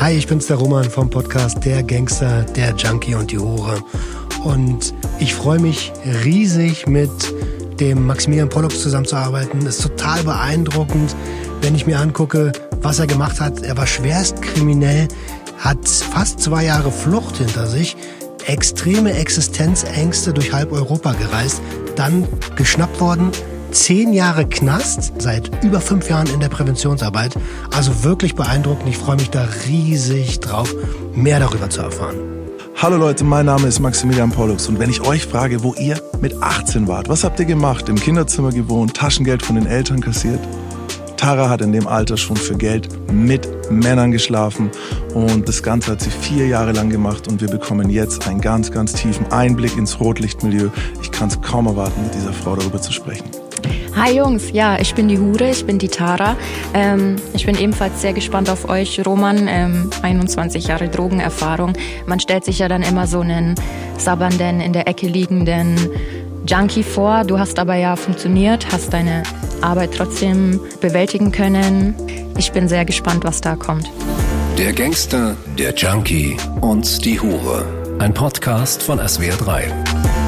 Hi, ich bin's der Roman vom Podcast Der Gangster, der Junkie und die Hure. Und ich freue mich riesig mit dem Maximilian Pollux zusammenzuarbeiten. Das ist total beeindruckend, wenn ich mir angucke, was er gemacht hat. Er war schwerst kriminell, hat fast zwei Jahre Flucht hinter sich, extreme Existenzängste durch halb Europa gereist, dann geschnappt worden, zehn Jahre Knast, seit über fünf Jahren in der Präventionsarbeit. Also wirklich beeindruckend. Ich freue mich da riesig drauf, mehr darüber zu erfahren. Hallo Leute, mein Name ist Maximilian Pollux und wenn ich euch frage, wo ihr mit 18 wart, was habt ihr gemacht? Im Kinderzimmer gewohnt, Taschengeld von den Eltern kassiert? Tara hat in dem Alter schon für Geld mit Männern geschlafen und das Ganze hat sie vier Jahre lang gemacht und wir bekommen jetzt einen ganz, ganz tiefen Einblick ins Rotlichtmilieu. Ich kann es kaum erwarten, mit dieser Frau darüber zu sprechen. Hi Jungs, ja, ich bin die Hure, ich bin die Tara. Ähm, ich bin ebenfalls sehr gespannt auf euch, Roman. Ähm, 21 Jahre Drogenerfahrung. Man stellt sich ja dann immer so einen sabbernden, in der Ecke liegenden Junkie vor. Du hast aber ja funktioniert, hast deine Arbeit trotzdem bewältigen können. Ich bin sehr gespannt, was da kommt. Der Gangster, der Junkie und die Hure. Ein Podcast von SWR 3.